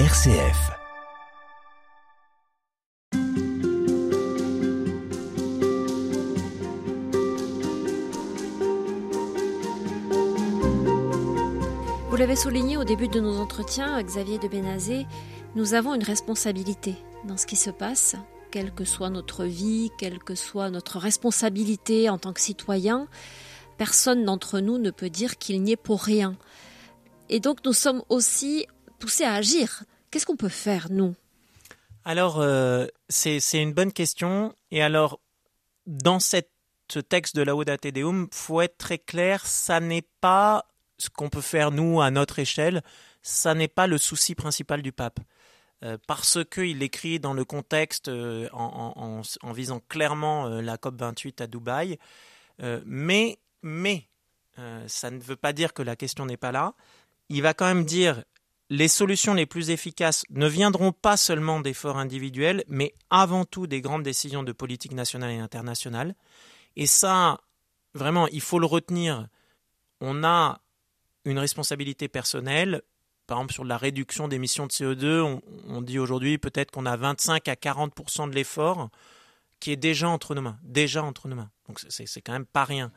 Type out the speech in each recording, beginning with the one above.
RCF. Vous l'avez souligné au début de nos entretiens, Xavier de Bénazé, nous avons une responsabilité dans ce qui se passe, quelle que soit notre vie, quelle que soit notre responsabilité en tant que citoyen. Personne d'entre nous ne peut dire qu'il n'y est pour rien. Et donc nous sommes aussi poussés à agir. Qu'est-ce qu'on peut faire, nous? Alors, euh, c'est une bonne question. Et alors, dans ce texte de Lauda Deum, faut être très clair, ça n'est pas ce qu'on peut faire nous à notre échelle, ça n'est pas le souci principal du pape. Euh, parce qu'il écrit dans le contexte euh, en, visant clairement la COP 28 à Dubaï. mais mais ça ne veut pas dire que la question n'est pas là. Il va quand même dire les solutions les plus efficaces ne viendront pas seulement d'efforts individuels, mais avant tout des grandes décisions de politique nationale et internationale. Et ça, vraiment, il faut le retenir. On a une responsabilité personnelle. Par exemple, sur la réduction d'émissions de CO2, on, dit aujourd'hui peut-être qu'on a 25 à 40 de l'effort qui est déjà entre nos mains. Déjà entre nos mains. Donc c'est quand même pas rien.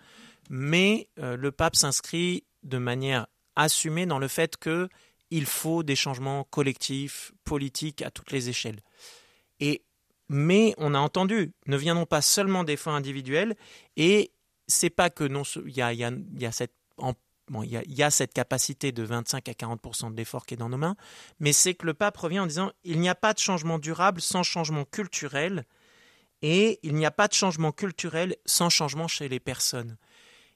Mais euh, le pape s'inscrit de manière assumée dans le fait que il faut des changements collectifs, politiques à toutes les échelles. Et mais on a entendu, ne viendront pas seulement des fonds individuels, et c'est pas que non, il y, a cette capacité de 25 à 40% de l'effort qui est dans nos mains, mais c'est que le pape revient en disant il n'y a pas de changement durable sans changement culturel, et il n'y a pas de changement culturel sans changement chez les personnes.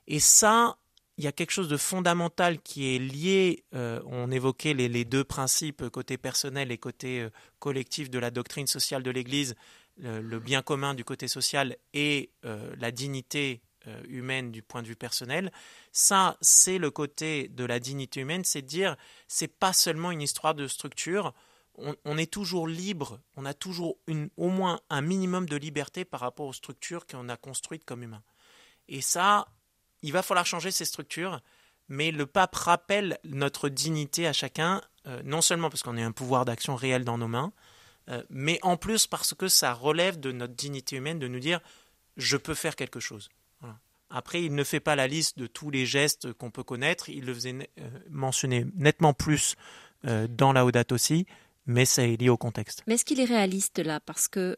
Et ça, il y a quelque chose de fondamental qui est lié, euh, on évoquait les, deux principes, côté personnel et côté euh, collectif de la doctrine sociale de l'Église, le, bien commun du côté social et euh, la dignité humaine du point de vue personnel. Ça, c'est le côté de la dignité humaine, c'est dire, c'est pas seulement une histoire de structure. On, est toujours libre, on a toujours une, au moins un minimum de liberté par rapport aux structures qu'on a construites comme humains. Et ça, il va falloir changer ces structures, mais le pape rappelle notre dignité à chacun, euh, non seulement parce qu'on a un pouvoir d'action réel dans nos mains, euh, mais en plus parce que ça relève de notre dignité humaine de nous dire je peux faire quelque chose. Après, il ne fait pas la liste de tous les gestes qu'on peut connaître. Il le faisait euh, mentionner nettement plus dans la Audate aussi, mais c'est lié au contexte. Mais est-ce qu'il est réaliste là? Parce que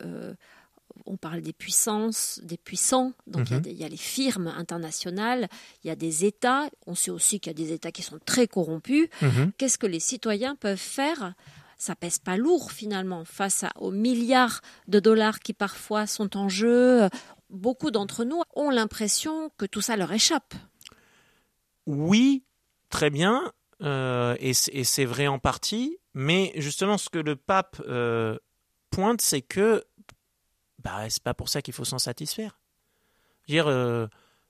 on parle des puissances, des puissants. Donc il, y a, mhm. les firmes internationales, il y a des États. On sait aussi qu'il y a des États qui sont très corrompus. Mhm. Qu'est-ce que les citoyens peuvent faire? Ça pèse pas lourd finalement face aux milliards de dollars qui parfois sont en jeu beaucoup d'entre nous ont l'impression que tout ça leur échappe. Oui, très bien, euh, et c'est vrai en partie, mais justement ce que le pape euh, pointe, c'est que bah, c'est pas pour ça qu'il faut s'en satisfaire. Dire, euh,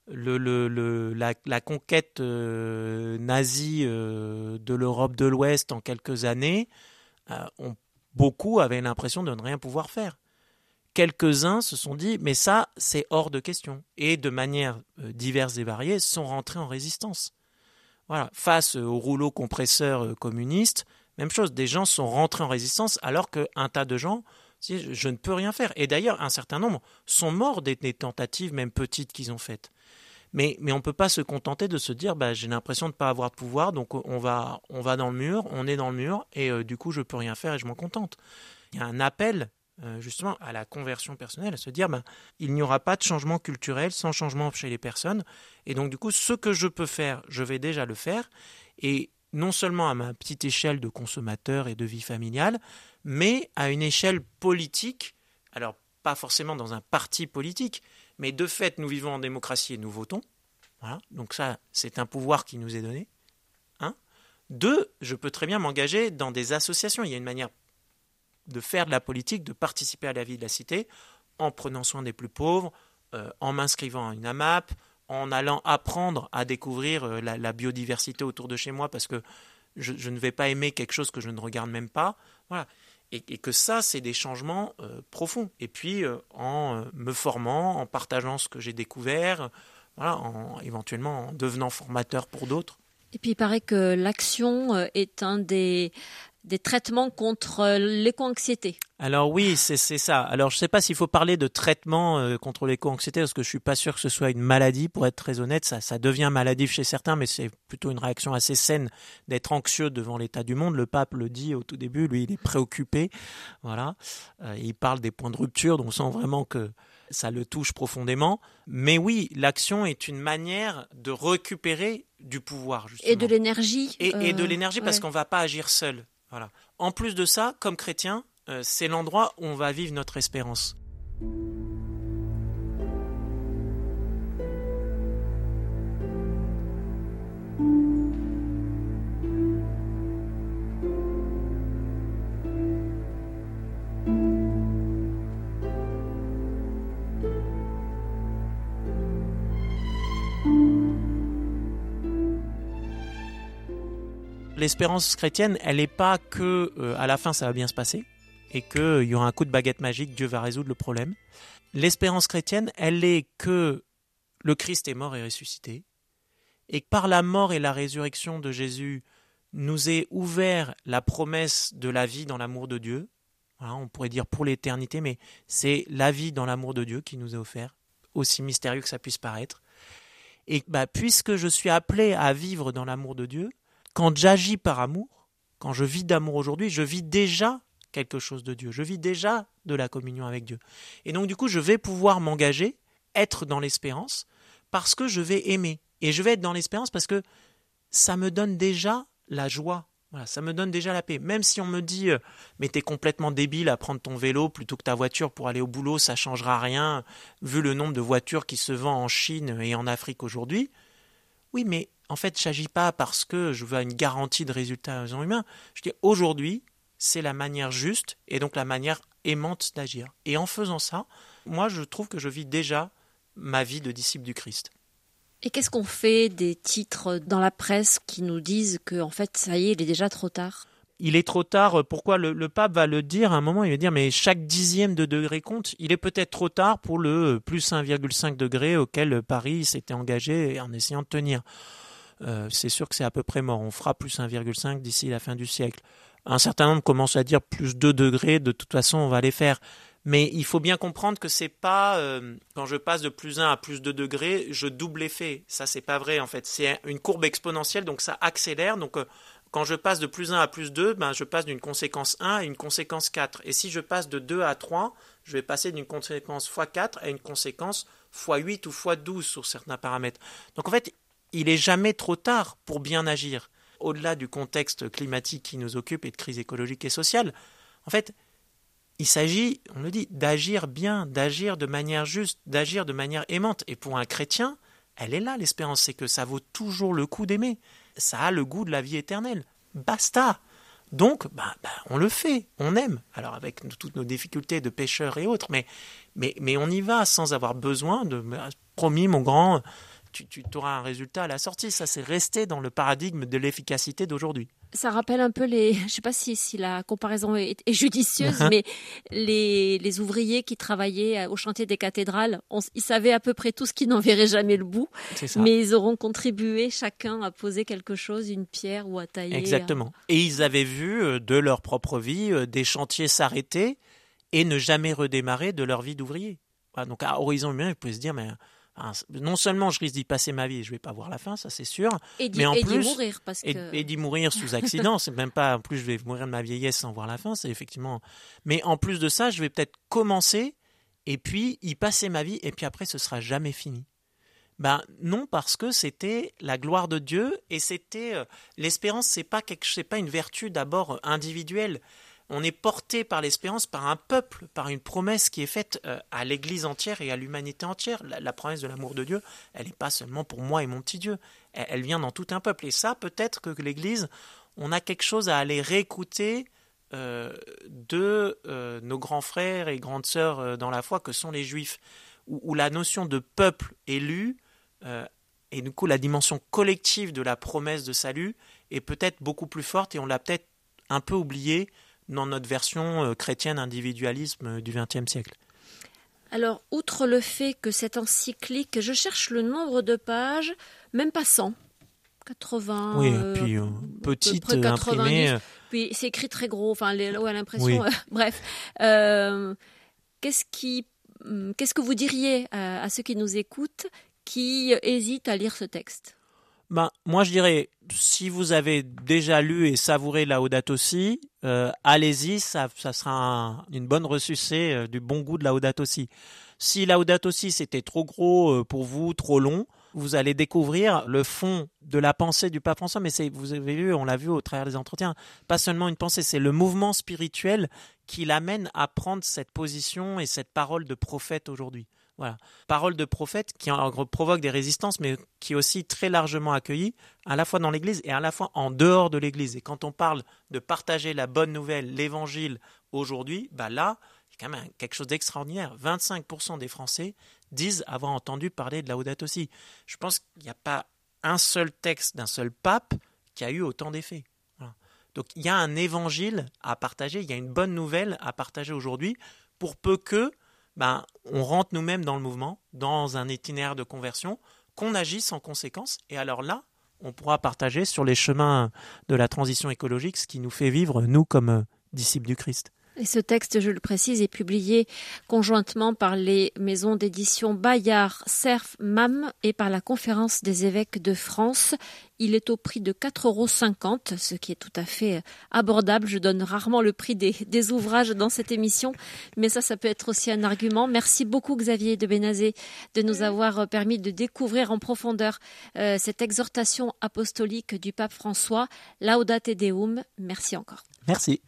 la, conquête nazie de l'Europe de l'Ouest en quelques années, beaucoup avaient l'impression de ne rien pouvoir faire quelques-uns se sont dit mais ça c'est hors de question et de manière euh, diverses et variées sont rentrés en résistance. Voilà, face au rouleau compresseur euh, communiste, même chose, des gens sont rentrés en résistance alors qu'un tas de gens je ne peux rien faire. Et d'ailleurs, un certain nombre sont morts des, tentatives, même petites, qu'ils ont faites. Mais, on ne peut pas se contenter de se dire bah, j'ai l'impression de ne pas avoir de pouvoir, donc on va, dans le mur, on est dans le mur, et euh, du coup je ne peux rien faire et je m'en contente. Il y a un appel euh, justement à la conversion personnelle, à se dire ben, il n'y aura pas de changement culturel sans changement chez les personnes. Et donc du coup, ce que je peux faire, je vais déjà le faire. Et non seulement à ma petite échelle de consommateur et de vie familiale, mais à une échelle politique. Alors pas forcément dans un parti politique, mais de fait, nous vivons en démocratie et nous votons. Voilà. Donc ça, c'est un pouvoir qui nous est donné. Un. Deux, je peux très bien m'engager dans des associations. Il y a une manière de faire de la politique, de participer à la vie de la cité, en prenant soin des plus pauvres, euh, en m'inscrivant à une AMAP, en allant apprendre à découvrir euh, la, biodiversité autour de chez moi, parce que je, ne vais pas aimer quelque chose que je ne regarde même pas. Voilà. Et, que ça, c'est des changements euh, profonds. Et puis, en me formant, en partageant ce que j'ai découvert, voilà, en, éventuellement en devenant formateur pour d'autres. Et puis il paraît que l'action est un des des traitements contre l'éco-anxiété. Alors oui, c'est ça. Alors je ne sais pas s'il faut parler de traitement euh, contre l'éco-anxiété parce que je suis pas sûr que ce soit une maladie. Pour être très honnête, ça, ça devient maladif chez certains, mais c'est plutôt une réaction assez saine d'être anxieux devant l'état du monde. Le pape le dit au tout début, lui, il est préoccupé. Voilà, euh, il parle des points de rupture, donc on sent vraiment que ça le touche profondément. Mais oui, l'action est une manière de récupérer du pouvoir. Justement. Et de l'énergie. Et, de euh, l'énergie parce qu'on ne va pas agir seul. En plus de ça, comme chrétien, euh, c'est l'endroit où on va vivre notre espérance. L'espérance chrétienne, elle n'est pas que euh, à la fin ça va bien se passer et qu'il euh, y aura un coup de baguette magique, Dieu va résoudre le problème. L'espérance chrétienne, elle est que le Christ est mort et ressuscité, et par la mort et la résurrection de Jésus, nous est ouvert la promesse de la vie dans l'amour de Dieu. on pourrait dire pour l'éternité, mais c'est la vie dans l'amour de Dieu qui nous est offert, aussi mystérieux que ça puisse paraître. Et bah, puisque je suis appelé à vivre dans l'amour de Dieu, quand j'agis par amour, quand je vis d'amour aujourd'hui, je vis déjà quelque chose de Dieu, je vis déjà de la communion avec Dieu. Et donc du coup, je vais pouvoir m'engager, être dans l'espérance, parce que je vais aimer. Et je vais être dans l'espérance parce que ça me donne déjà la joie. Voilà, ça me donne déjà la paix. Même si on me dit, euh, mais t'es complètement débile à prendre ton vélo plutôt que ta voiture pour aller au boulot, ça changera rien, vu le nombre de voitures qui se vendent en Chine et en Afrique aujourd'hui. Oui, mais en fait, je n'agis pas parce que je veux une garantie de résultats humains. Je dis aujourd'hui, c'est la manière juste et donc la manière aimante d'agir. Et en faisant ça, moi, je trouve que je vis déjà ma vie de disciple du Christ. Et qu'est-ce qu'on fait des titres dans la presse qui nous disent que, en fait, ça y est, il est déjà trop tard? Il est trop tard. Pourquoi le, pape va le dire à un moment? Il va dire mais chaque dixième de degré compte. Il est peut-être trop tard pour le plus 1,5 degré auquel Paris s'était engagé en essayant de tenir. Euh, c'est sûr que c'est à peu près mort. On fera plus 1,5 d'ici la fin du siècle. Un certain nombre commencent à dire plus 2 degrés, de toute façon on va les faire. Mais il faut bien comprendre que c'est pas euh, quand je passe de plus 1 à plus 2 degrés, je double l'effet. Ça c'est pas vrai en fait. C'est une courbe exponentielle donc ça accélère. Donc euh, quand je passe de plus 1 à plus 2, ben, je passe d'une conséquence 1 à une conséquence 4. Et si je passe de 2 à 3, je vais passer d'une conséquence x4 à une conséquence x8 ou x12 sur certains paramètres. Donc en fait, il est jamais trop tard pour bien agir. Au-delà du contexte climatique qui nous occupe et de crise écologique et sociale, en fait, il s'agit, on le dit, d'agir bien, d'agir de manière juste, d'agir de manière aimante. Et pour un chrétien, elle est là, l'espérance, c'est que ça vaut toujours le coup d'aimer. Ça a le goût de la vie éternelle. Basta. Donc, bah, bah, on le fait, on aime. Alors avec toutes nos difficultés de pêcheurs et autres, mais, mais, mais on y va sans avoir besoin de... Promis, mon grand, tu, auras un résultat à la sortie. Ça, c'est rester dans le paradigme de l'efficacité d'aujourd'hui. Ça rappelle un peu les, je ne sais pas si, si la comparaison est, judicieuse, mais les, les, ouvriers qui travaillaient au chantier des cathédrales, ils savaient à peu près tout ce qui n'en verrait jamais le bout, mais ils auront contribué chacun à poser quelque chose, une pierre ou à tailler. Exactement. Et ils avaient vu euh, de leur propre vie euh, des chantiers s'arrêter et ne jamais redémarrer de leur vie d'ouvrier. donc à horizon humain, ils pouvaient se dire, mais non seulement je risque d'y passer ma vie et je vais pas voir la fin, ça c'est sûr, et mais en plus mourir parce et, d'y mourir sous accident, c'est même pas en plus je vais mourir de ma vieillesse sans voir la fin, c'est effectivement. Mais en plus de ça, je vais peut-être commencer et puis y passer ma vie et puis après ce sera jamais fini. Ben non parce que c'était la gloire de Dieu et c'était euh, l'espérance c'est pas quelque c'est pas une vertu d'abord individuelle on est porté par l'espérance, par un peuple, par une promesse qui est faite euh, à l'Église entière et à l'humanité entière. La, promesse de l'amour de Dieu, elle n'est pas seulement pour moi et mon petit Dieu, elle, vient dans tout un peuple. Et ça, peut-être que l'Église, on a quelque chose à aller réécouter euh, de euh, nos grands frères et grandes sœurs dans la foi que sont les Juifs, où, la notion de peuple élu et du coup la dimension collective de la promesse de salut est peut-être beaucoup plus forte et on l'a peut-être un peu oublié dans notre version euh, chrétienne individualisme euh, du XXe siècle. Alors, outre le fait que cette encyclique, je cherche le nombre de pages, même pas 100, 80. Oui, puis euh, petite imprimée. Puis c'est écrit très gros, enfin, les, ouais, l'impression. bref. Euh, qu'est-ce qui, hum, qu'est-ce que vous diriez à, ceux qui nous écoutent qui hésitent à lire ce texte? Ben, moi, je dirais, si vous avez déjà lu et savouré Laudato Si, euh, allez-y, ça, ça sera une bonne ressucée euh, du bon goût de Laudato Si. Si Laudato Si c'était trop gros euh, pour vous, trop long, vous allez découvrir le fond de la pensée du pape François. Mais vous avez vu, on l'a vu au travers des entretiens, pas seulement une pensée, c'est le mouvement spirituel qui l'amène à prendre cette position et cette parole de prophète aujourd'hui. Voilà. Parole de prophète qui provoque des résistances, mais qui est aussi très largement accueillie, à la fois dans l'Église et à la fois en dehors de l'Église. Et quand on parle de partager la bonne nouvelle, l'Évangile aujourd'hui, bah là, quand même quelque chose d'extraordinaire. 25% des Français disent avoir entendu parler de la Audate aussi. Je pense qu'il n'y a pas un seul texte d'un seul pape qui a eu autant d'effets. Donc il y a un évangile à partager, il y a une bonne nouvelle à partager aujourd'hui, pour peu que ben, on rentre nous-mêmes dans le mouvement, dans un itinéraire de conversion, qu'on agisse en conséquence, et alors là, on pourra partager sur les chemins de la transition écologique ce qui nous fait vivre, nous, comme euh, disciples du Christ. Et ce texte, je le précise, est publié conjointement par les maisons d'édition Bayard, Cerf, MAM et par la Conférence des évêques de France. Il est au prix de 4,50 euros, ce qui est tout à fait abordable. Je donne rarement le prix des, ouvrages dans cette émission, mais ça, ça peut être aussi un argument. Merci beaucoup, Xavier de Bénazé, de nous avoir permis de découvrir en profondeur euh, cette exhortation apostolique du pape François. Laudate Deum. Merci encore. Merci.